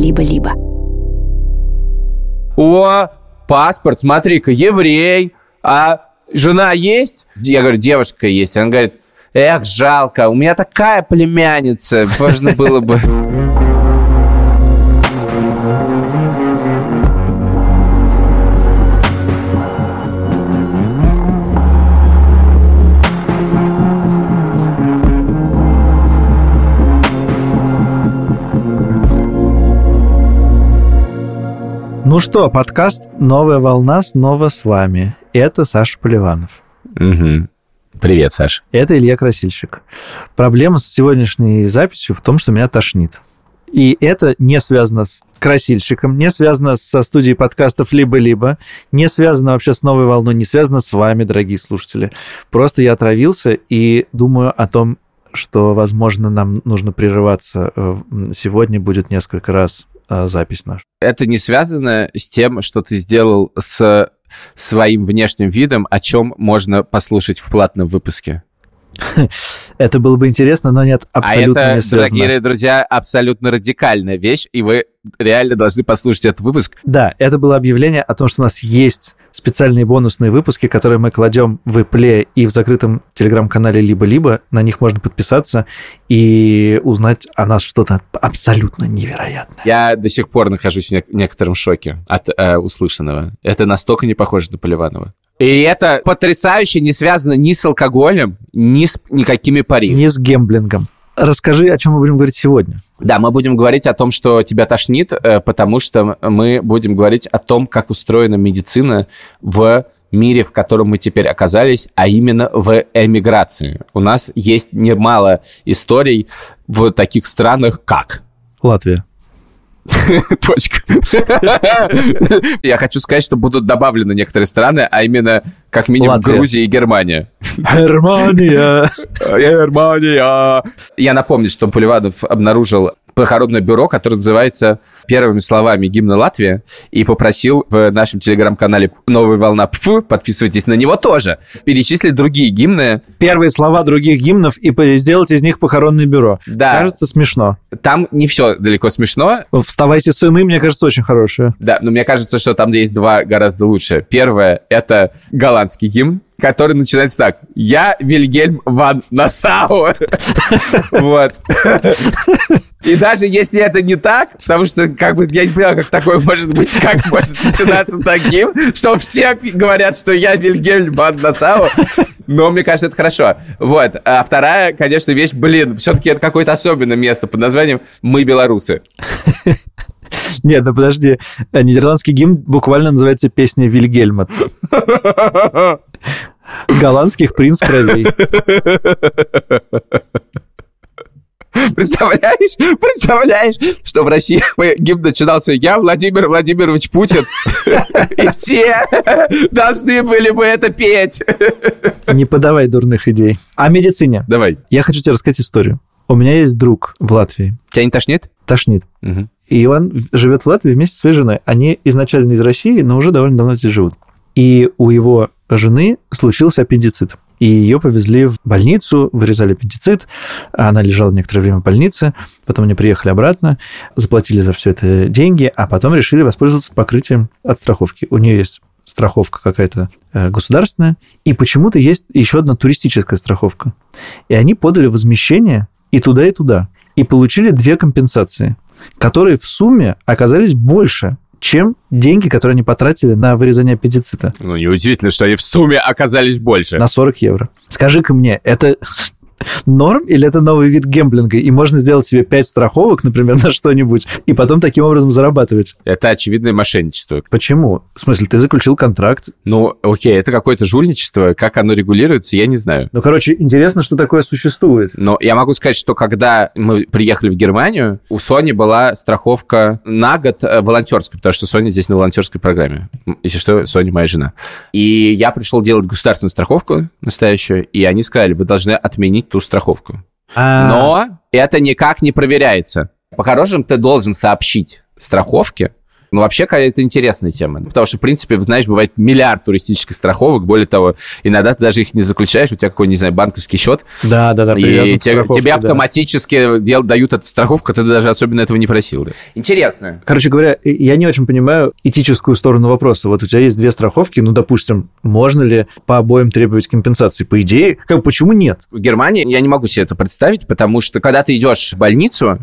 «Либо-либо». О, паспорт, смотри-ка, еврей. А жена есть? Я говорю, девушка есть. Она говорит, эх, жалко, у меня такая племянница, можно было бы... Ну что, подкаст «Новая волна» снова с вами. Это Саша Поливанов. Угу. Привет, Саш. Это Илья Красильщик. Проблема с сегодняшней записью в том, что меня тошнит. И это не связано с красильщиком, не связано со студией подкастов «Либо-либо», не связано вообще с новой волной, не связано с вами, дорогие слушатели. Просто я отравился и думаю о том, что, возможно, нам нужно прерываться. Э, сегодня будет несколько раз э, запись наша. Это не связано с тем, что ты сделал с своим внешним видом, о чем можно послушать в платном выпуске. Это было бы интересно, но нет, абсолютно а это, не связано. дорогие друзья, абсолютно радикальная вещь, и вы реально должны послушать этот выпуск. Да, это было объявление о том, что у нас есть специальные бонусные выпуски, которые мы кладем в Apple и в закрытом телеграм-канале либо-либо. На них можно подписаться и узнать о нас что-то абсолютно невероятное. Я до сих пор нахожусь в некотором шоке от э, услышанного. Это настолько не похоже на Поливанова. И это потрясающе не связано ни с алкоголем, ни с никакими пари. Не с гемблингом. Расскажи, о чем мы будем говорить сегодня. Да, мы будем говорить о том, что тебя тошнит, э, потому что мы будем говорить о том, как устроена медицина в мире, в котором мы теперь оказались, а именно в эмиграции. У нас есть немало историй в таких странах, как Латвия. Точка. Я хочу сказать, что будут добавлены некоторые страны, а именно как минимум. Грузия и Германия. Германия. Германия. Я напомню, что Поливанов обнаружил похоронное бюро, которое называется первыми словами гимна Латвии, и попросил в нашем телеграм-канале «Новая волна ПФ», подписывайтесь на него тоже, перечислить другие гимны. Первые слова других гимнов и сделать из них похоронное бюро. Да. Кажется смешно. Там не все далеко смешно, «Вставайте, сыны», мне кажется, очень хорошее. Да, но мне кажется, что там есть два гораздо лучше. Первое — это голландский гимн, который начинается так. «Я Вильгельм ван Нассау». Вот. И даже если это не так, потому что как бы я не понимаю, как такое может быть, как может начинаться таким, что все говорят, что я Вильгельм ван Нассау, но мне кажется, это хорошо. Вот. А вторая, конечно, вещь, блин, все-таки это какое-то особенное место под названием «Мы белорусы». Нет, ну подожди. Нидерландский гимн буквально называется «Песня Вильгельма». Голландских принц кровей. Представляешь? Представляешь, что в России гимн начинался «Я Владимир Владимирович Путин», и все должны были бы это петь. Не подавай дурных идей. О медицине. Давай. Я хочу тебе рассказать историю. У меня есть друг в Латвии. Тебя не тошнит? Тошнит. Мгм. И он живет в Латвии вместе со своей женой. Они изначально из России, но уже довольно давно здесь живут. И у его жены случился аппендицит. И ее повезли в больницу, вырезали аппендицит. Она лежала некоторое время в больнице. Потом они приехали обратно, заплатили за все это деньги, а потом решили воспользоваться покрытием от страховки. У нее есть страховка какая-то э, государственная, и почему-то есть еще одна туристическая страховка. И они подали возмещение и туда, и туда. И получили две компенсации, которые в сумме оказались больше, чем деньги, которые они потратили на вырезание аппендицита. Ну, неудивительно, что они в сумме оказались больше. На 40 евро. Скажи-ка мне, это норм или это новый вид гемблинга? И можно сделать себе 5 страховок, например, на что-нибудь, и потом таким образом зарабатывать. Это очевидное мошенничество. Почему? В смысле, ты заключил контракт. Ну, окей, это какое-то жульничество. Как оно регулируется, я не знаю. Ну, короче, интересно, что такое существует. Но я могу сказать, что когда мы приехали в Германию, у Sony была страховка на год э, волонтерская, потому что Sony здесь на волонтерской программе. Если что, Sony моя жена. И я пришел делать государственную страховку настоящую, и они сказали, вы должны отменить ту страховку. А, Но это никак не проверяется. По-хорошему, ты должен сообщить страховке, Ну, вообще, это интересная тема. Потому что, в принципе, знаешь, бывает миллиард туристических страховок. Более того, иногда ты даже их не заключаешь, у тебя какой-нибудь, не знаю, банковский счет. Да, да, да. И те, тебе автоматически да. дел, дают эту страховку, ты даже особенно этого не просил. Да. Интересно. Короче говоря, я не очень понимаю этическую сторону вопроса. Вот у тебя есть две страховки, ну, допустим, можно ли по обоим требовать компенсации? По идее, как, почему нет? В Германии я не могу себе это представить, потому что когда ты идешь в больницу,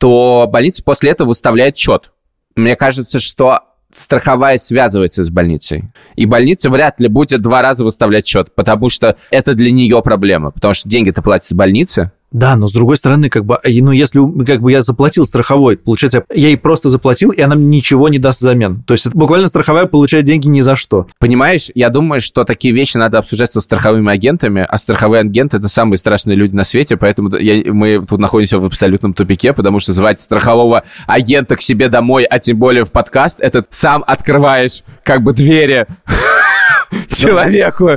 то больница после этого выставляет счет. Мне кажется, что страховая связывается с больницей. И больница вряд ли будет два раза выставлять счет, потому что это для нее проблема. Потому что деньги-то платятся больнице, да, но с другой стороны, как бы, ну, если как бы я заплатил страховой, получается, я ей просто заплатил, и она мне ничего не даст взамен. То есть буквально страховая получает деньги ни за что. Понимаешь, я думаю, что такие вещи надо обсуждать со страховыми агентами, а страховые агенты — это самые страшные люди на свете, поэтому я, мы тут находимся в абсолютном тупике, потому что звать страхового агента к себе домой, а тем более в подкаст, это сам открываешь как бы двери человеку.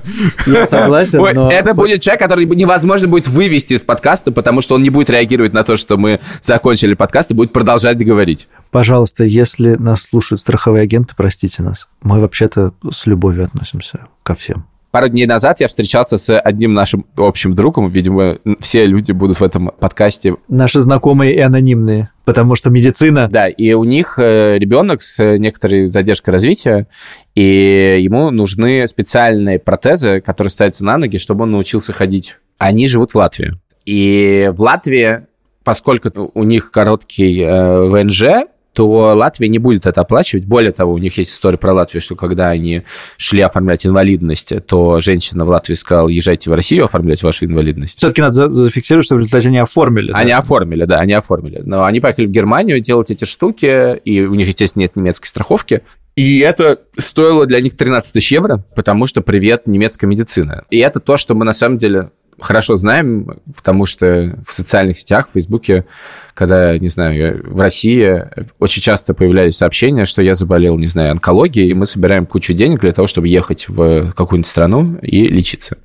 Я согласен, но... Это будет человек, который невозможно будет вывести из подкаста, потому что он не будет реагировать на то, что мы закончили подкаст, и будет продолжать говорить. Пожалуйста, если нас слушают страховые агенты, простите нас. Мы вообще-то с любовью относимся ко всем. Пару дней назад я встречался с одним нашим общим другом. Видимо, все люди будут в этом подкасте. Наши знакомые и анонимные, потому что медицина... Да, и у них э, ребенок с э, некоторой задержкой развития, и ему нужны специальные протезы, которые ставятся на ноги, чтобы он научился ходить. Они живут в Латвии. И в Латвии, поскольку у них короткий э, ВНЖ, то Латвия не будет это оплачивать. Более того, у них есть история про Латвию, что когда они шли оформлять инвалидность, то женщина в Латвии сказала, езжайте в Россию оформлять вашу инвалидность. Все-таки надо зафиксировать, что в результате они оформили. Они да? оформили, да, они оформили. Но они поехали в Германию делать эти штуки, и у них, естественно, нет немецкой страховки. И это стоило для них 13 тысяч евро, потому что привет немецкая медицина. И это то, что мы на самом деле хорошо знаем, потому что в социальных сетях, в Фейсбуке, когда, не знаю, в России очень часто появлялись сообщения, что я заболел, не знаю, онкологией, и мы собираем кучу денег для того, чтобы ехать в какую-нибудь страну и лечиться.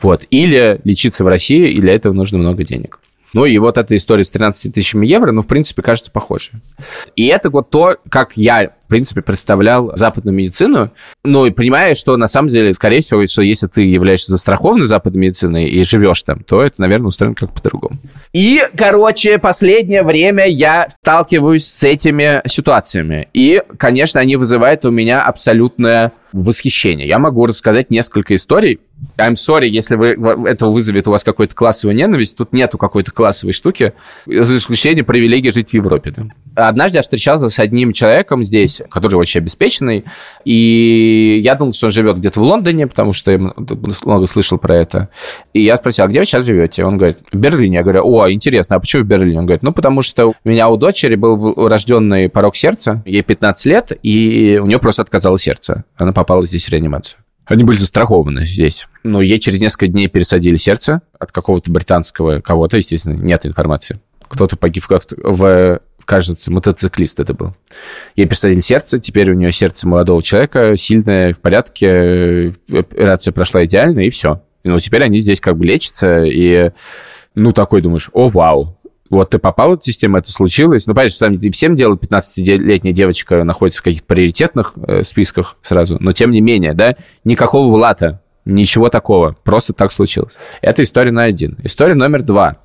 Вот. Или лечиться в России, и для этого нужно много денег. Ну и вот эта история с 13 тысячами евро, ну, в принципе, кажется похоже. И это вот то, как я, в принципе, представлял западную медицину. Ну и понимаешь, что на самом деле, скорее всего, что если ты являешься застрахованной западной медициной и живешь там, то это, наверное, устроено как по-другому. И, короче, последнее время я сталкиваюсь с этими ситуациями. И, конечно, они вызывают у меня абсолютное восхищение. Я могу рассказать несколько историй. I'm sorry, если вы, это вызовет у вас какую-то классовую ненависть. Тут нету какой-то классовой штуки, за исключением привилегии жить в Европе. Да. Однажды я встречался с одним человеком здесь, который очень обеспеченный, и я думал, что он живет где-то в Лондоне, потому что я много слышал про это. И я спросил, а где вы сейчас живете? Он говорит, в Берлине. Я говорю, о, интересно, а почему в Берлине? Он говорит, ну, потому что у меня у дочери был рожденный порог сердца, ей 15 лет, и у нее просто отказало сердце. Она попала здесь в реанимацию. Они были застрахованы здесь. Но ей через несколько дней пересадили сердце от какого-то британского кого-то, естественно, нет информации. Кто-то погиб в, в кажется, мотоциклист это был. Ей пересадили сердце, теперь у нее сердце молодого человека, сильное, в порядке, операция прошла идеально, и все. Ну, теперь они здесь как бы лечатся, и, ну, такой думаешь, о, вау, вот ты попал в систему, это случилось. Ну, понимаешь, сам всем дело 15-летняя девочка находится в каких-то приоритетных э, списках сразу, но тем не менее, да, никакого блата, ничего такого, просто так случилось. Это история на один. История номер два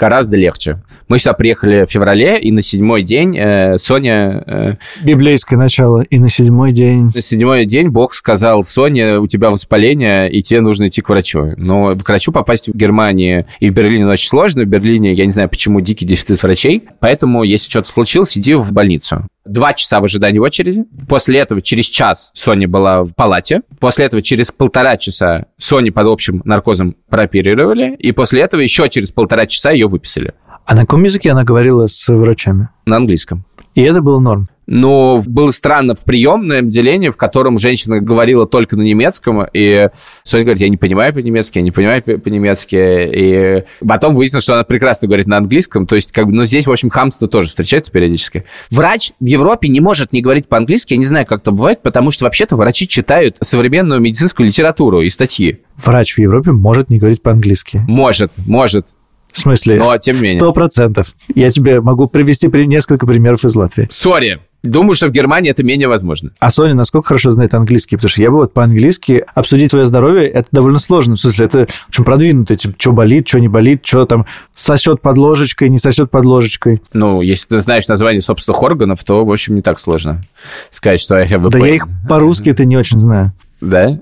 гораздо легче. Мы сюда приехали в феврале, и на седьмой день э, Соня... Э, Библейское начало. И на седьмой день... На седьмой день Бог сказал, Соня, у тебя воспаление, и тебе нужно идти к врачу. Но к врачу попасть в Германии и в Берлине очень сложно. В Берлине, я не знаю, почему дикий дефицит врачей. Поэтому, если что-то случилось, иди в больницу. Два часа в ожидании очереди. После этого через час Соня была в палате. После этого через полтора часа Сони под общим наркозом прооперировали. И после этого еще через полтора часа ее выписали. А на каком языке она говорила с врачами? На английском. И это было норм? Но было странно в приемном отделении, в котором женщина говорила только на немецком, и Соня говорит, я не понимаю по-немецки, я не понимаю по-немецки, и потом выяснилось, что она прекрасно говорит на английском, то есть, как бы, но здесь, в общем, хамство тоже встречается периодически. Врач в Европе не может не говорить по-английски, я не знаю, как это бывает, потому что вообще-то врачи читают современную медицинскую литературу и статьи. Врач в Европе может не говорить по-английски? Может, может. В смысле? Но тем не менее. Сто процентов. Я тебе могу привести при- несколько примеров из Латвии. Сори. Думаю, что в Германии это менее возможно. А Соня насколько хорошо знает английский? Потому что я бы вот по-английски обсудить твое здоровье, это довольно сложно. В смысле, это очень продвинуто. Типа, что болит, что не болит, что там сосет под ложечкой, не сосет под ложечкой. Ну, если ты знаешь название собственных органов, то, в общем, не так сложно сказать, что I have Да я их по-русски это не очень знаю. Да?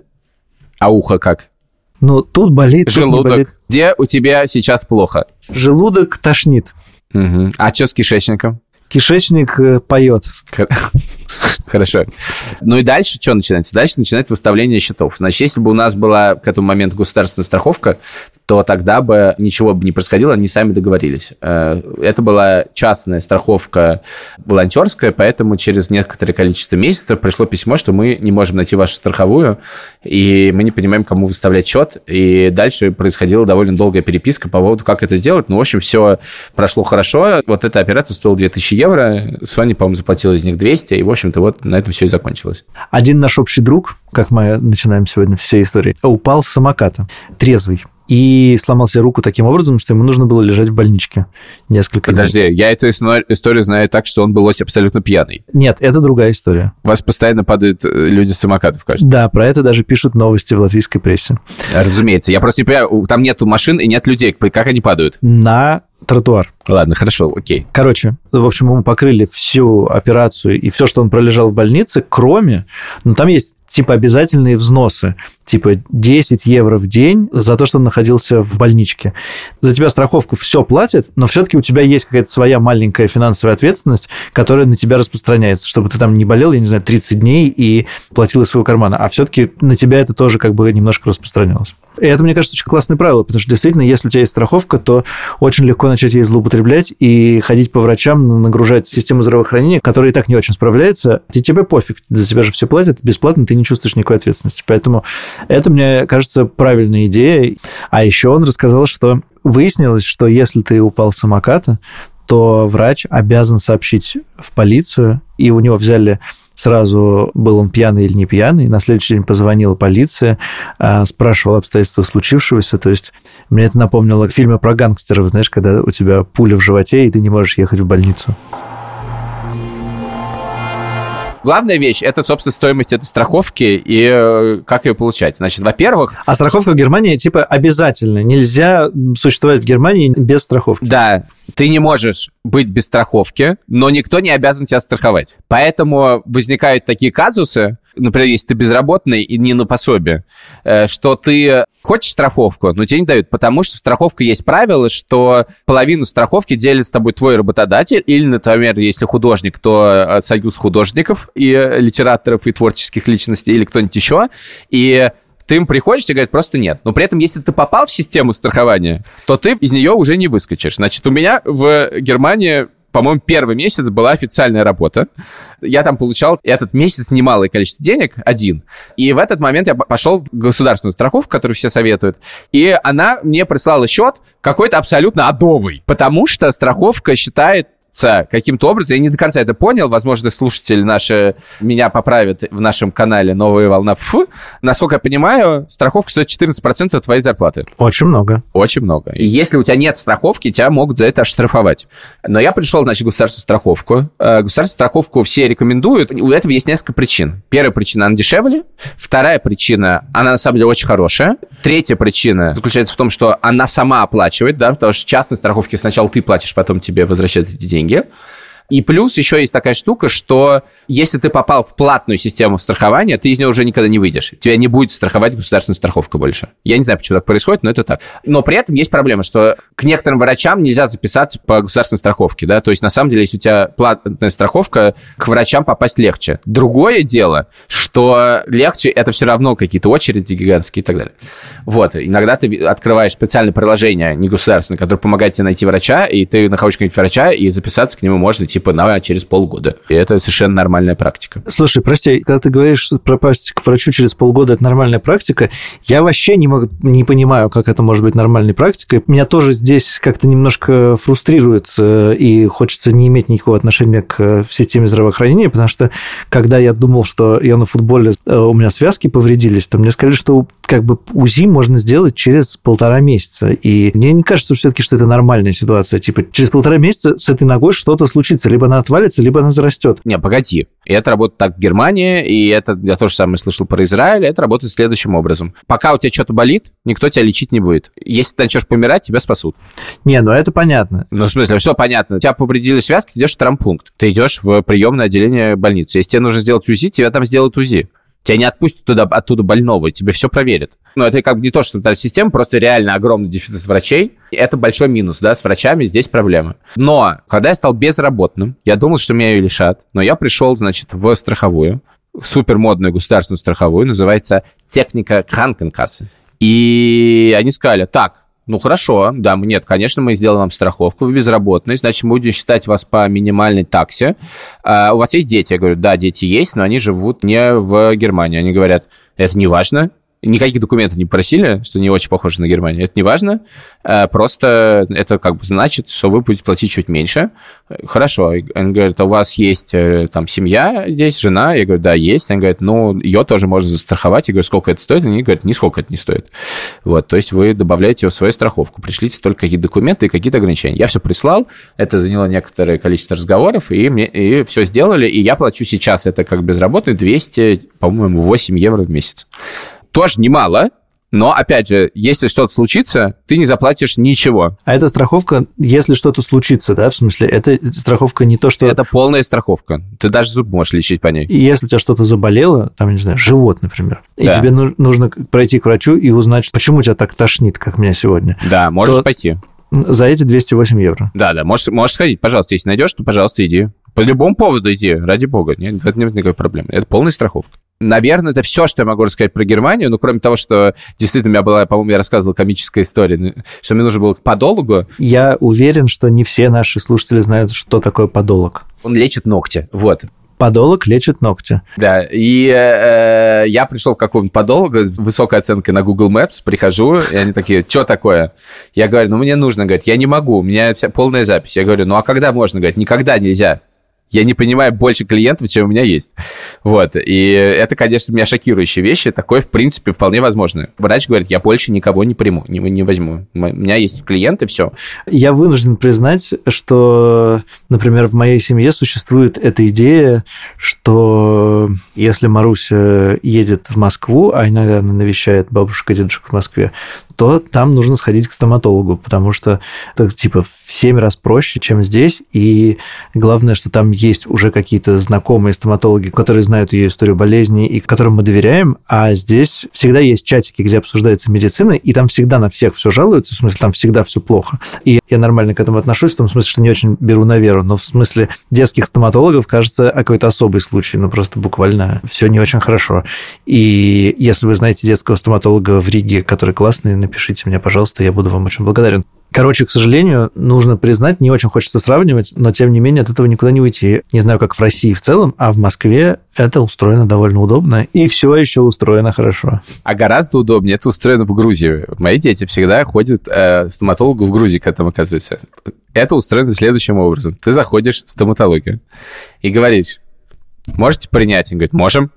А ухо как? Ну, тут болит, тут Желудок. болит. Где у тебя сейчас плохо? Желудок тошнит. Мгм. А что с кишечником? Кишечник э, поет. Хор- Хорошо. Ну и дальше что начинается? Дальше начинается выставление счетов. Значит, если бы у нас была к этому моменту государственная страховка, то тогда бы ничего бы не происходило, они сами договорились. Э, Это была частная страховка волонтерская, поэтому через некоторое количество месяцев пришло письмо, что мы не можем найти вашу страховую, и мы не понимаем, кому выставлять счет. И дальше происходила довольно долгая переписка по поводу, как это сделать. Ну, в общем, все прошло хорошо. Вот эта операция стоила 2000 евро. Соня, по-моему, заплатила из них 200. И, в общем-то, вот на этом все и закончилось. Один наш общий друг, как мы начинаем сегодня все истории, упал с самоката, трезвый. И сломал себе руку таким образом, что ему нужно было лежать в больничке несколько дней. Подожди, я эту историю знаю так, что он был абсолютно пьяный. Нет, это другая история. У вас постоянно падают э, люди с самокатов, кажется. Да, про это даже пишут новости в латвийской прессе. Разумеется. Я просто не понимаю, там нету машин и нет людей. Как они падают? На тротуар. Ладно, хорошо, окей. Короче, в общем, ему покрыли всю операцию и все, что он пролежал в больнице, кроме... Ну, там есть типа обязательные взносы, типа 10 евро в день за то, что находился в больничке. За тебя страховку все платит, но все-таки у тебя есть какая-то своя маленькая финансовая ответственность, которая на тебя распространяется, чтобы ты там не болел, я не знаю, 30 дней и платил из своего кармана, а все-таки на тебя это тоже как бы немножко распространялось. И это, мне кажется, очень классное правило, потому что действительно, если у тебя есть страховка, то очень легко начать ей злоупотреблять и ходить по врачам, нагружать систему здравоохранения, которая и так не очень справляется. И тебе пофиг, за тебя же все платят, бесплатно ты не чувствуешь никакой ответственности. Поэтому это, мне кажется, правильная идея. А еще он рассказал, что выяснилось, что если ты упал с самоката, то врач обязан сообщить в полицию, и у него взяли сразу, был он пьяный или не пьяный. На следующий день позвонила полиция, а, спрашивала обстоятельства случившегося. То есть мне это напомнило фильмы про гангстеров, знаешь, когда у тебя пуля в животе, и ты не можешь ехать в больницу. Главная вещь – это, собственно, стоимость этой страховки и э, как ее получать. Значит, во-первых, А страховка в Германии типа обязательно. Нельзя существовать в Германии без страховки. Да, ты не можешь быть без страховки, но никто не обязан тебя страховать. Поэтому возникают такие казусы, например, если ты безработный и не на пособие, э, что ты хочешь страховку, но тебе не дают, потому что в страховке есть правило, что половину страховки делит с тобой твой работодатель, или, например, если художник, то э, союз художников и литераторов и творческих личностей, или кто-нибудь еще, и ты им приходишь, тебе говорят, просто нет. Но при этом, если ты попал в систему страхования, то ты из нее уже не выскочишь. Значит, у меня в Германии по-моему, первый месяц была официальная работа. Я там получал этот месяц немалое количество денег, один. И в этот момент я пошел в государственную страховку, которую все советуют. И она мне прислала счет какой-то абсолютно адовый. Потому что страховка считает каким-то образом, я не до конца это понял, возможно, слушатели наши меня поправят в нашем канале «Новая волна ФУ». Насколько я понимаю, страховка стоит 14% от твоей зарплаты. Очень много. Очень много. И если у тебя нет страховки, тебя могут за это оштрафовать. Но я пришел, значит, в государственную страховку. Э, Государственную страховку все рекомендуют. У этого есть несколько причин. Первая причина, она дешевле. Вторая причина, она на самом деле очень хорошая. Третья причина заключается в том, что она сама оплачивает, да, потому что в частной страховке сначала ты платишь, потом тебе возвращают эти деньги. 생겨 И плюс еще есть такая штука, что если ты попал в платную систему страхования, ты из нее уже никогда не выйдешь. Тебя не будет страховать государственная страховка больше. Я не знаю, почему так происходит, но это так. Но при этом есть проблема, что к некоторым врачам нельзя записаться по государственной страховке, да, то есть на самом деле, если у тебя платная страховка, к врачам попасть легче. Другое дело, что легче это все равно какие-то очереди гигантские и так далее. Вот, иногда ты открываешь специальное приложение негосударственное, которое помогает тебе найти врача, и ты находишь какого-нибудь врача, и записаться к нему можно типа на через полгода. И это совершенно нормальная практика. Слушай, прости, когда ты говоришь, что пропасть к врачу через полгода это нормальная практика, я вообще не, могу, не понимаю, как это может быть нормальной практикой. Меня тоже здесь как-то немножко фрустрирует, и хочется не иметь никакого отношения к системе здравоохранения, потому что когда я думал, что я на футболе, у меня связки повредились, то мне сказали, что как бы УЗИ можно сделать через полтора месяца. И мне не кажется все-таки, что это нормальная ситуация. Типа, через полтора месяца с этой ногой что-то случится. Либо она отвалится, либо она зарастет. Не, погоди. И это работает так в Германии, и это я тоже самое слышал про Израиль, это работает следующим образом. Пока у тебя что-то болит, никто тебя лечить не будет. Если ты начнешь помирать, тебя спасут. Не, ну это понятно. Ну, в смысле, что понятно? У тебя повредили связки, ты идешь в травмпункт. Ты идешь в приемное отделение больницы. Если тебе нужно сделать УЗИ, тебя там сделают УЗИ. Тебя не отпустят туда, оттуда больного, тебе все проверят. Но это как бы не то, что это система, просто реально огромный дефицит врачей. Это большой минус, да, с врачами здесь проблемы. Но когда я стал безработным, я думал, что меня ее лишат, но я пришел, значит, в страховую, супер модную государственную страховую, называется техника Кранкенкассы. И они сказали, так, ну, хорошо, да, нет, конечно, мы сделаем вам страховку, вы безработный, значит, мы будем считать вас по минимальной таксе. А, у вас есть дети? Я говорю, да, дети есть, но они живут не в Германии. Они говорят, это не важно, никаких документов не просили, что не очень похоже на Германию. Это не важно, э, просто это как бы значит, что вы будете платить чуть меньше. Хорошо. Они говорят, «А у вас есть э, там семья здесь, жена? Я говорю, да, есть. Они говорят, ну, ее тоже можно застраховать. Я говорю, сколько это стоит? Они говорят, нисколько это не стоит. Вот, то есть вы добавляете в свою страховку. Пришлите только какие-то документы и какие-то ограничения. Я все прислал, это заняло некоторое количество разговоров, и, мне, и все сделали, и я плачу сейчас это как безработный 200, по-моему, 8 евро в месяц тоже немало, но, опять же, если что-то случится, ты не заплатишь ничего. А эта страховка, если что-то случится, да, в смысле, это страховка не то, что... Это полная страховка. Ты даже зуб можешь лечить по ней. И если у тебя что-то заболело, там, не знаю, живот, например, да. и тебе нужно пройти к врачу и узнать, почему тебя так тошнит, как меня сегодня. Да, можешь то... пойти. За эти 208 евро. Да, да, можешь, можешь сходить, пожалуйста, если найдешь, то, пожалуйста, иди. По любому поводу иди, ради бога. Нет, это нет никакой проблемы. Это полная страховка. Наверное, это все, что я могу рассказать про Германию. Ну, кроме того, что действительно у меня была, по-моему, я рассказывал комическая история, ну, что мне нужно было к подологу. Я уверен, что не все наши слушатели знают, что такое подолог. Он лечит ногти. Вот. Подолог лечит ногти. Да, и э, я пришел к какому-нибудь подологу с высокой оценкой на Google Maps, прихожу, и они такие, что такое? Я говорю, ну мне нужно, говорит, я не могу, у меня полная запись. Я говорю, ну а когда можно? Говорит, никогда нельзя я не понимаю больше клиентов, чем у меня есть. Вот. И это, конечно, меня шокирующие вещи. Такое, в принципе, вполне возможно. Врач говорит, я больше никого не приму, не, не возьму. У меня есть клиенты, все. Я вынужден признать, что, например, в моей семье существует эта идея, что если Маруся едет в Москву, а иногда она навещает бабушек и дедушек в Москве, то там нужно сходить к стоматологу, потому что это типа в 7 раз проще, чем здесь. И главное, что там есть уже какие-то знакомые стоматологи, которые знают ее историю болезни и которым мы доверяем. А здесь всегда есть чатики, где обсуждается медицина, и там всегда на всех все жалуются, в смысле, там всегда все плохо. И я нормально к этому отношусь, в том смысле, что не очень беру на веру, но в смысле детских стоматологов, кажется, какой-то особый случай, ну просто буквально все не очень хорошо. И если вы знаете детского стоматолога в Риге, который классный, напишите мне, пожалуйста, я буду вам очень благодарен. Короче, к сожалению, нужно признать, не очень хочется сравнивать, но тем не менее от этого никуда не уйти. Не знаю, как в России в целом, а в Москве это устроено довольно удобно, и все еще устроено хорошо. А гораздо удобнее это устроено в Грузии. Мои дети всегда ходят э, стоматологу в Грузии, когда там оказывается. Это устроено следующим образом. Ты заходишь в стоматологию и говоришь, можете принять? Он говорит, можем.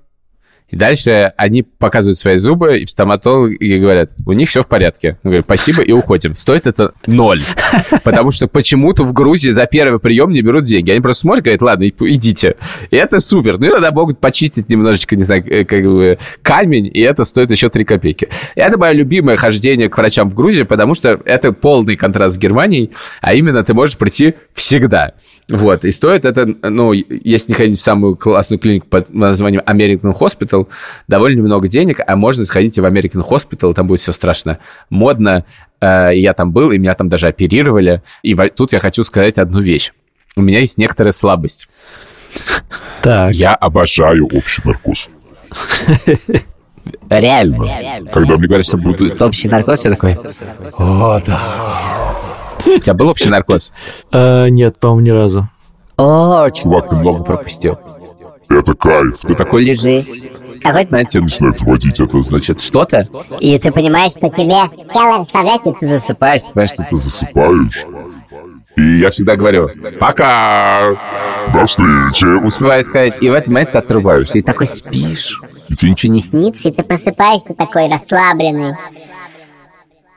И дальше они показывают свои зубы, и стоматологи говорят, у них все в порядке. Я говорю, спасибо, и уходим. Стоит это ноль. Потому что почему-то в Грузии за первый прием не берут деньги. Они просто смотрят, говорят, ладно, идите. И это супер. Ну, иногда могут почистить немножечко, не знаю, э, как бы камень, и это стоит еще 3 копейки. И это мое любимое хождение к врачам в Грузии, потому что это полный контраст с Германией, а именно ты можешь прийти всегда. Вот. И стоит это, ну, если не ходить в самую классную клинику под названием American Hospital, Hospital довольно много денег, а можно сходить в American Hospital, там будет все страшно модно. Э, я там был, и меня там даже оперировали. И тут я хочу сказать одну вещь. У меня есть некоторая слабость. Так. Я обожаю общий наркоз. Реально. Когда мне говорят, что будет... Общий наркоз, я такой... О, да. У тебя был общий наркоз? Э, нет, по-моему, ни разу. О, чувак, ты много пропустил. Это кайф. Ты такой лежишь, какой... Тебя начинает водить, это значит что-то. И ты понимаешь, что тебе тело расслабляется, и ты засыпаешь. Ты понимаешь, что ты засыпаешь. И я всегда говорю «Пока!» До встречи! Успеваю сказать, и в этот момент ты отрубаешься, и такой спишь. И тебе ничего Не снится, и ты просыпаешься такой расслабленный.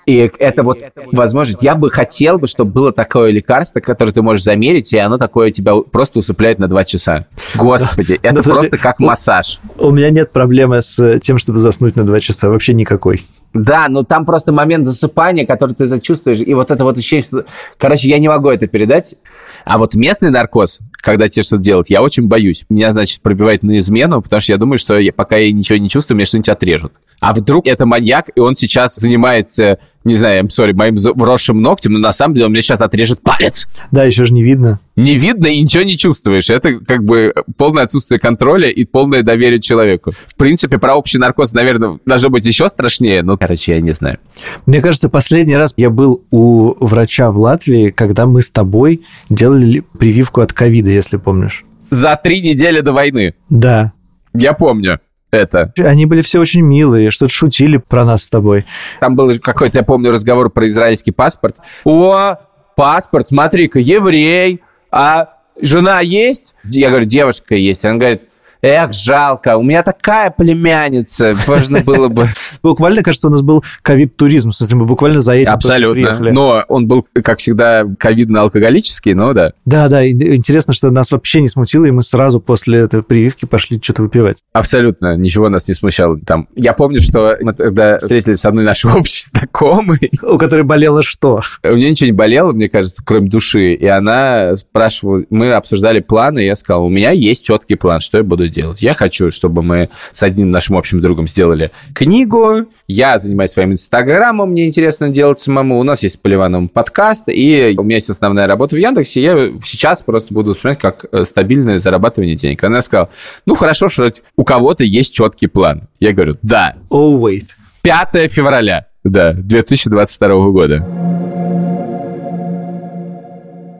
И это вот возможность. Я бы хотел бы, чтобы было такое лекарство, которое ты можешь замерить, и оно такое тебя просто усыпляет на два часа. Господи, это Да, подожди. просто как массаж. У меня нет проблемы с тем, чтобы заснуть на два часа. Вообще никакой. Да, но там просто момент засыпания, который ты зачувствуешь, и вот это вот ощущение, что... Короче, я не могу это передать. А вот местный наркоз, когда тебе что-то делать, я очень боюсь. Меня, значит, пробивает на измену, потому что я думаю, что я, пока я ничего не чувствую, мне что-нибудь отрежут. А вдруг это маньяк, и он сейчас занимается, не знаю, I'm sorry, моим вросшим ногтем, но на самом деле он мне сейчас отрежет палец. Да, еще же не видно. Не видно и ничего не чувствуешь. Это как бы полное отсутствие контроля и полное доверие человеку. В принципе, про общий наркоз, наверное, должно быть еще страшнее, но, короче, я не знаю. Мне кажется, последний раз я был у врача в Латвии, когда мы с тобой делали прививку от ковида, если помнишь. За три недели до войны. Да. Я помню это. Они были все очень милые, что-то шутили про нас с тобой. Там был какой-то, я помню, разговор про израильский паспорт. О, паспорт, смотри-ка, еврей, а жена есть? Я говорю, девушка есть. Она говорит, эх, жалко, у меня такая племянница, можно было бы... Буквально, кажется, у нас был ковид-туризм. В смысле, мы буквально за этим Абсолютно. Но он был, как всегда, ковидно-алкоголический, но да. Да, да, и интересно, что нас вообще не смутило, и мы сразу после этой прививки пошли что-то выпивать. Абсолютно, ничего нас не смущало там. Я помню, что мы тогда встретились с одной нашей общей знакомой, У которой болело что? У нее ничего не болело, мне кажется, кроме души. И она спрашивала, мы обсуждали планы, и я сказал, у меня есть четкий план, что я буду делать. Я хочу, чтобы мы с одним нашим общим другом сделали книгу, я занимаюсь своим инстаграмом, мне интересно делать самому, у нас есть с Поливановым подкаст, и у меня есть основная работа в Яндексе, я сейчас просто буду смотреть, как э, стабильное зарабатывание денег. Она сказала, ну хорошо, что у кого-то есть четкий план. Я говорю, да, Oh, wait. 5 февраля, да, 2022 года.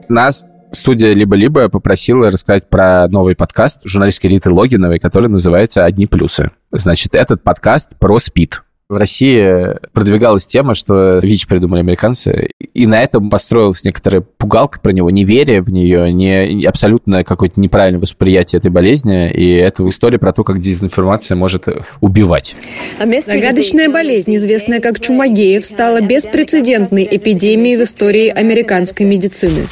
Нас студия «Либо-либо» попросила рассказать про новый подкаст журналистской Риты Логиновой, который называется «Одни плюсы». Значит, этот подкаст про СПИД. В России продвигалась тема, что ВИЧ придумали американцы, и на этом построилась некоторая пугалка про него, неверие в нее, не, абсолютно какое-то неправильное восприятие этой болезни, и это история про то, как дезинформация может убивать. Загадочная болезнь, известная как Чумагеев, стала беспрецедентной эпидемией в истории американской медицины.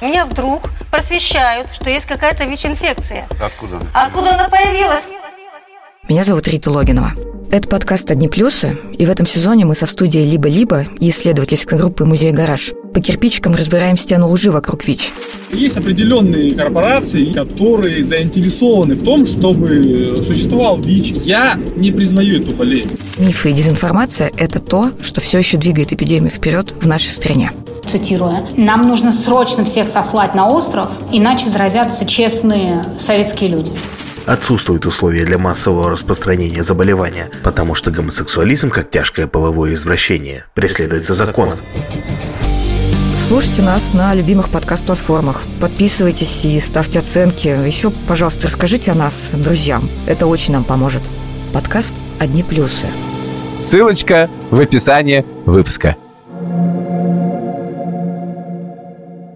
Меня вдруг просвещают, что есть какая-то ВИЧ-инфекция. Откуда она? А откуда она появилась? Меня зовут Рита Логинова. Это подкаст «Одни плюсы», и в этом сезоне мы со студией «Либо-либо» и исследовательской группы «Музей Гараж» по кирпичикам разбираем стену лжи вокруг ВИЧ. Есть определенные корпорации, которые заинтересованы в том, чтобы существовал ВИЧ. Я не признаю эту болезнь. Мифы и дезинформация – это то, что все еще двигает эпидемию вперед в нашей стране. цитируя, «Нам нужно срочно всех сослать на остров, иначе заразятся честные советские люди». Отсутствуют условия для массового распространения заболевания, потому что гомосексуализм, как тяжкое половое извращение, преследуется законом. Слушайте нас на любимых подкаст-платформах. Подписывайтесь и ставьте оценки. Еще, пожалуйста, расскажите о нас друзьям. Это очень нам поможет. Подкаст «Одни плюсы». Ссылочка в описании выпуска.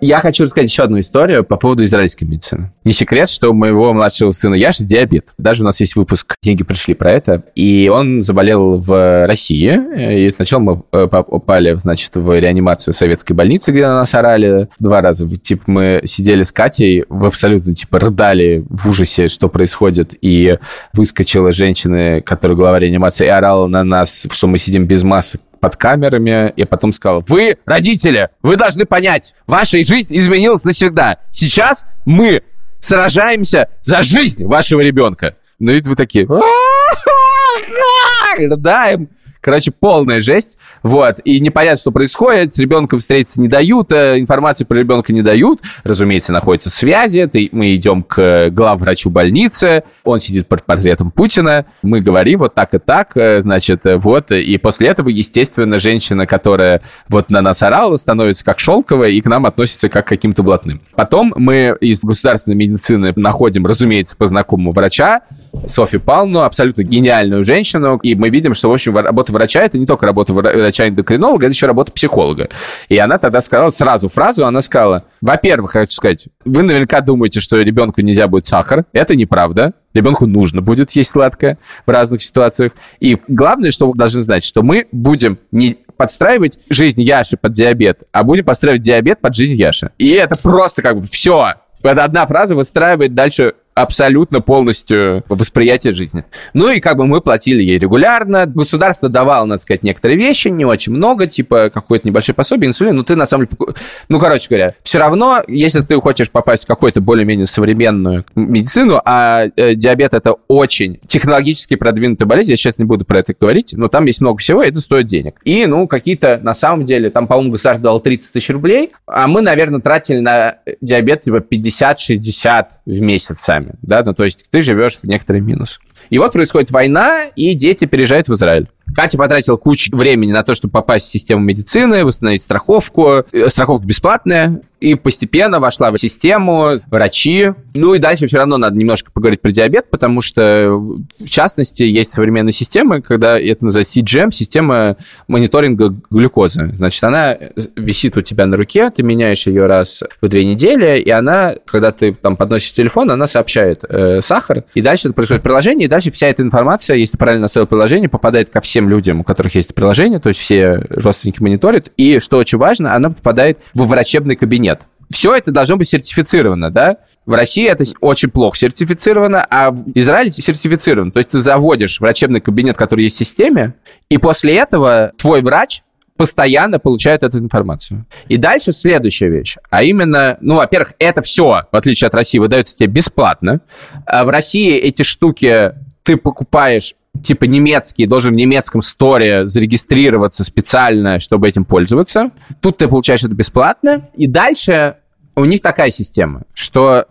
Я хочу рассказать еще одну историю по поводу израильской медицины. Не секрет, что у моего младшего сына Яши диабет. Даже у нас есть выпуск «Деньги пришли» про это. И он заболел в России. И сначала мы э, попали, значит, в реанимацию советской больницы, где на нас орали два раза. Типа мы сидели с Катей, в абсолютно, типа, рыдали в ужасе, что происходит. И выскочила женщина, которая глава реанимации, и орала на нас, что мы сидим без масок под камерами, и потом сказал, вы, родители, вы должны понять, ваша жизнь изменилась навсегда. Сейчас мы сражаемся за жизнь вашего ребенка. Ну и вы такие, рыдаем. Короче, полная жесть. Вот. И непонятно, что происходит. С ребенком встретиться не дают, э, информации про ребенка не дают. Разумеется, находятся связи. Мы идем к главврачу больницы. Он сидит под портретом Путина. Мы говорим вот так и так. э, Значит, э, вот. И после этого, естественно, женщина, которая вот на нас орала, становится как шелковая и к нам относится как к каким-то блатным. Потом мы из государственной медицины находим, разумеется, по знакомому врача, Софью Павловну, абсолютно гениальную женщину. И мы видим, что, в общем, работа врача это не только работа врача-эндокринолога, это еще работа психолога. И она тогда сказала сразу фразу, она сказала, во-первых, хочу сказать, вы наверняка думаете, что ребенку нельзя будет сахар. Это неправда. Ребенку нужно будет есть сладкое в разных ситуациях. И главное, что вы должны знать, что мы будем не подстраивать жизнь Яши под диабет, а будем подстраивать диабет под жизнь Яши. И это просто как бы все. Эта одна фраза выстраивает дальше абсолютно полностью восприятие жизни. Ну и как бы мы платили ей регулярно. Государство давало, надо сказать, некоторые вещи, не очень много, типа какое-то небольшое пособие, инсулин, но ты на самом деле... Ну, короче говоря, все равно, если ты хочешь попасть в какую-то более-менее современную медицину, а э, диабет это очень технологически продвинутая болезнь, я сейчас не буду про это говорить, но там есть много всего, и это стоит денег. И, ну, какие-то, на самом деле, там, по-моему, государство дало 30 тысяч рублей, а мы, наверное, тратили на диабет типа 50-60 в месяц сами сами, да, ну, то есть ты живешь в некоторый минус. И вот происходит война, и дети переезжают в Израиль. Катя потратила кучу времени на то, чтобы попасть в систему медицины, восстановить страховку. Э, страховка бесплатная. И постепенно вошла в систему, врачи. Ну и дальше все равно надо немножко поговорить про диабет, потому что, в частности, есть современные системы, когда это называется CGM, система мониторинга глюкозы. Значит, она висит у тебя на руке, ты меняешь ее раз в две недели, и она, когда ты там подносишь телефон, она сообщает э, сахар, и дальше это происходит приложение, и дальше вся эта информация, если ты правильно настроил приложение, попадает ко всем людям, у которых есть приложение, то есть все родственники мониторят, и, что очень важно, она попадает в врачебный кабинет. Все это должно быть сертифицировано, да? В России это очень плохо сертифицировано, а в Израиле сертифицировано. То есть ты заводишь врачебный кабинет, который есть в системе, и после этого твой врач постоянно получает эту информацию. И дальше следующая вещь. А именно, ну, во-первых, это все, в отличие от России, выдается тебе бесплатно. А в России эти штуки ты покупаешь типа немецкий, должен в немецком сторе зарегистрироваться специально, чтобы этим пользоваться. Тут ты получаешь это бесплатно. И дальше у них такая система, что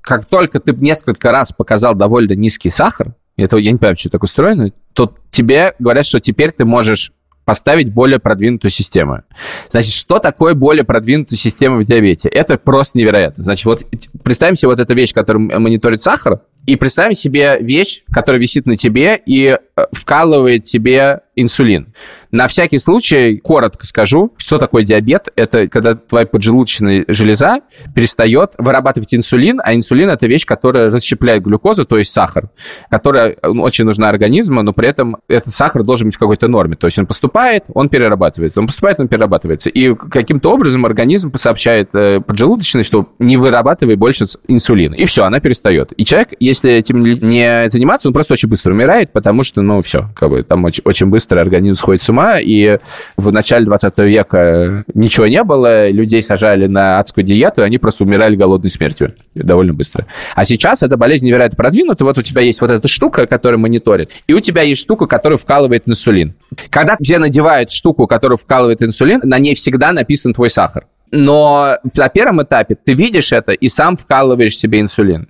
как только ты несколько раз показал довольно низкий сахар, это я не понимаю, что так устроено, то тебе говорят, что теперь ты можешь поставить более продвинутую систему. Значит, что такое более продвинутая система в диабете? Это просто невероятно. Значит, вот представим себе вот эту вещь, которая мониторит сахар, и представим себе вещь, которая висит на тебе и э, вкалывает тебе инсулин. На всякий случай, коротко скажу, что такое диабет. Это когда твоя поджелудочная железа перестает вырабатывать инсулин, а инсулин – это вещь, которая расщепляет глюкозу, то есть сахар, которая ну, очень нужна организму, но при этом этот сахар должен быть в какой-то норме. То есть он поступает, он перерабатывается, он поступает, он перерабатывается. И каким-то образом организм сообщает э, поджелудочной, что не вырабатывай больше инсулина. И все, она перестает. И человек, если этим не заниматься, он просто очень быстро умирает, потому что, ну, все, как бы там очень, очень быстро организм сходит с ума, и в начале 20 века ничего не было, людей сажали на адскую диету, и они просто умирали голодной смертью довольно быстро. А сейчас эта болезнь невероятно продвинута, вот у тебя есть вот эта штука, которая мониторит, и у тебя есть штука, которая вкалывает инсулин. Когда тебе надевают штуку, которая вкалывает инсулин, на ней всегда написан твой сахар. Но на первом этапе ты видишь это и сам вкалываешь себе инсулин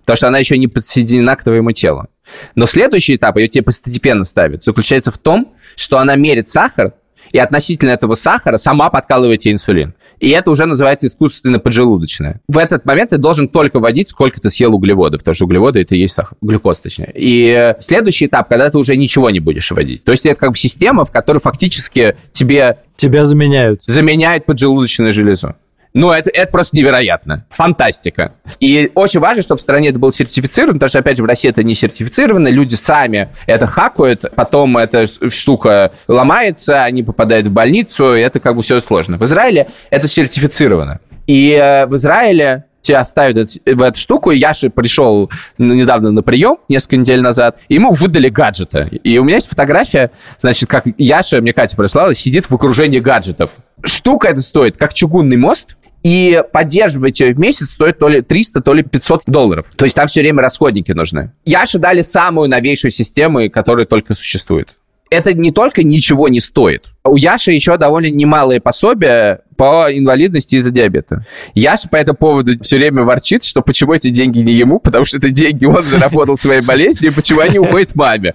потому что она еще не подсоединена к твоему телу. Но следующий этап, ее тебе постепенно ставят, заключается в том, что она мерит сахар, и относительно этого сахара сама подкалывает тебе инсулин. И это уже называется искусственно поджелудочное. В этот момент ты должен только вводить, сколько ты съел углеводов, потому что углеводы это и есть сахар, глюкоз точнее. И следующий этап, когда ты уже ничего не будешь вводить. То есть это как бы система, в которой фактически тебе... Тебя заменяют. Заменяют поджелудочную железу. Ну, это, это просто невероятно. Фантастика. И очень важно, чтобы в стране это было сертифицировано, потому что, опять же, в России это не сертифицировано, люди сами это хакают, потом эта штука ломается, они попадают в больницу, и это как бы все сложно. В Израиле это сертифицировано. И э, в Израиле тебя ставят в эту штуку. И Яша пришел недавно на прием, несколько недель назад, и ему выдали гаджеты. И у меня есть фотография, значит, как Яша, мне Катя прислала, сидит в окружении гаджетов. Штука это стоит, как чугунный мост, и поддерживать ее в месяц стоит то ли 300, то ли 500 долларов. То есть там все время расходники нужны. Яше дали самую новейшую систему, которая только существует. Это не только ничего не стоит. У Яши еще довольно немалые пособия по инвалидности из-за диабета. Яша по этому поводу все время ворчит, что почему эти деньги не ему, потому что это деньги он заработал своей болезнью, и почему они уходят маме.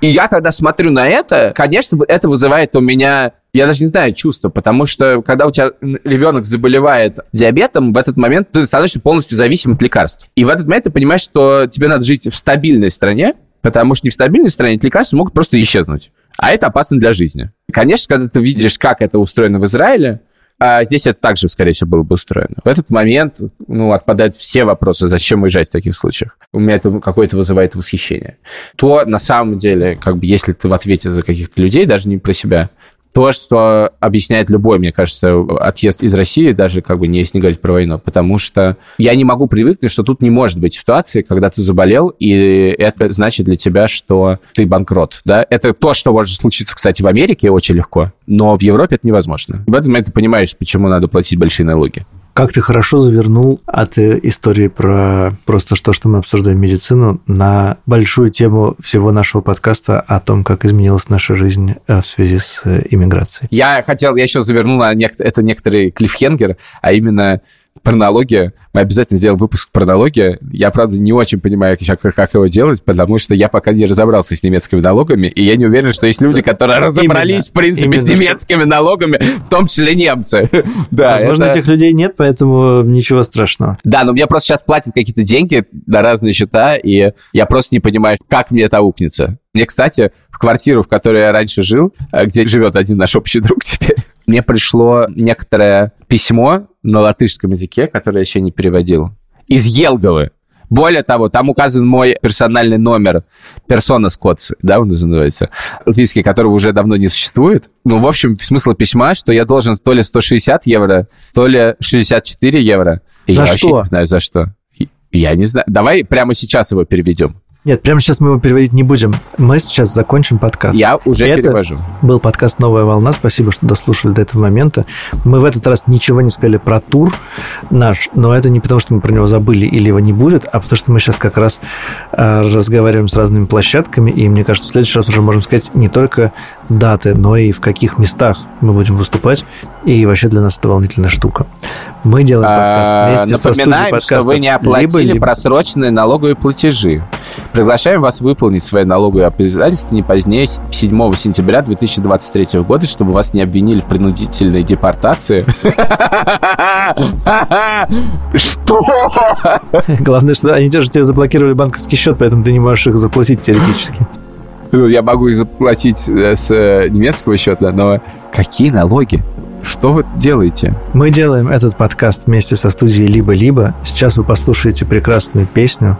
И я, когда смотрю на это, конечно, это вызывает у меня я даже не знаю чувства, потому что когда у тебя ребенок заболевает диабетом, в этот момент ты становишься полностью зависим от лекарств. И в этот момент ты понимаешь, что тебе надо жить в стабильной стране, потому что не в стабильной стране эти лекарства могут просто исчезнуть. А это опасно для жизни. Конечно, когда ты видишь, как это устроено в Израиле, А здесь это также, скорее всего, было бы устроено. В этот момент, ну, отпадают все вопросы, зачем уезжать в таких случаях. У меня это какое-то вызывает восхищение. То, на самом деле, как бы, если ты в ответе за каких-то людей, даже не про себя, то, что объясняет любой, мне кажется, отъезд из России, даже как бы не если не говорить про войну, потому что я не могу привыкнуть, что тут не может быть ситуации, когда ты заболел, и это значит для тебя, что ты банкрот, да? Это то, что может случиться, кстати, в Америке очень легко, но в Европе это невозможно. В этот момент ты понимаешь, почему надо платить большие налоги. Как ты хорошо завернул от э, истории про просто то, что мы обсуждаем медицину, на большую тему всего нашего подкаста о том, как изменилась наша жизнь э, в связи с э, иммиграцией. Я хотел, я еще завернул это некоторый клиффхенгер, а именно порнология. Мы обязательно сделаем выпуск порнология. Я, правда, не очень понимаю, как, как его делать, потому что я пока не разобрался с немецкими налогами, и я не уверен, что есть люди, которые разобрались, именно, в принципе, именно. с немецкими налогами, в том числе немцы. да, Возможно, это... этих людей нет, поэтому ничего страшного. Да, но мне просто сейчас платят какие-то деньги на разные счета, и я просто не понимаю, как мне это аукнется. Мне, кстати, в квартиру, в которой я раньше жил, э, где живет один наш общий друг теперь, мне пришло некоторое письмо на латышском языке, которое я еще не переводил, из Елговы. Более того, там указан мой персональный номер персона Скотс, да, он называется, латвийский, которого уже давно не существует. Ну, в общем, смысл письма, что я должен то ли 160 евро, то ли 64 евро. И за я что? вообще не знаю, за что. Я не знаю. Давай прямо сейчас его переведем. Нет, прямо сейчас мы его переводить не будем. Мы сейчас закончим подкаст. Я уже Это перевожу. был подкаст «Новая волна». Спасибо, что дослушали до этого момента. Мы в этот раз ничего не сказали про тур наш, но это не потому, что мы про него забыли или его не будет, а потому что мы сейчас как раз э, разговариваем с разными площадками, и мне кажется, в следующий раз уже можем сказать не только даты, но и в каких местах мы будем выступать. И вообще для нас это волнительная штука. Мы делаем подкаст а, вместе Напоминаем, что вы не оплатили просроченные налоговые платежи. Приглашаем вас выполнить свои налоговые обязательства не позднее 7 сентября 2023 года, чтобы вас не обвинили в принудительной депортации. Что? Главное, что они даже тебе заблокировали банковский счет, поэтому ты не можешь их заплатить теоретически. Ну, я могу их заплатить э, с э, немецкого счета, но какие налоги? Что вы делаете? Мы делаем этот подкаст вместе со студией «Либо-либо». Сейчас вы послушаете прекрасную песню.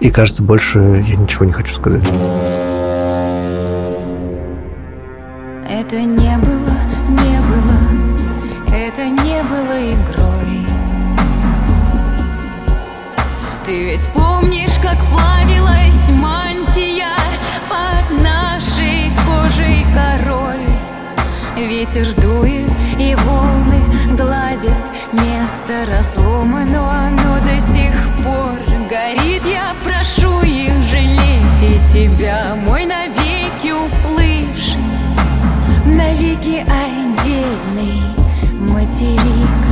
И, кажется, больше я ничего не хочу сказать. Это не Ветер дует, и волны гладят Место разломано, оно до сих пор горит. Я прошу их жалеть и тебя, мой навеки уплывший Навеки отдельный материк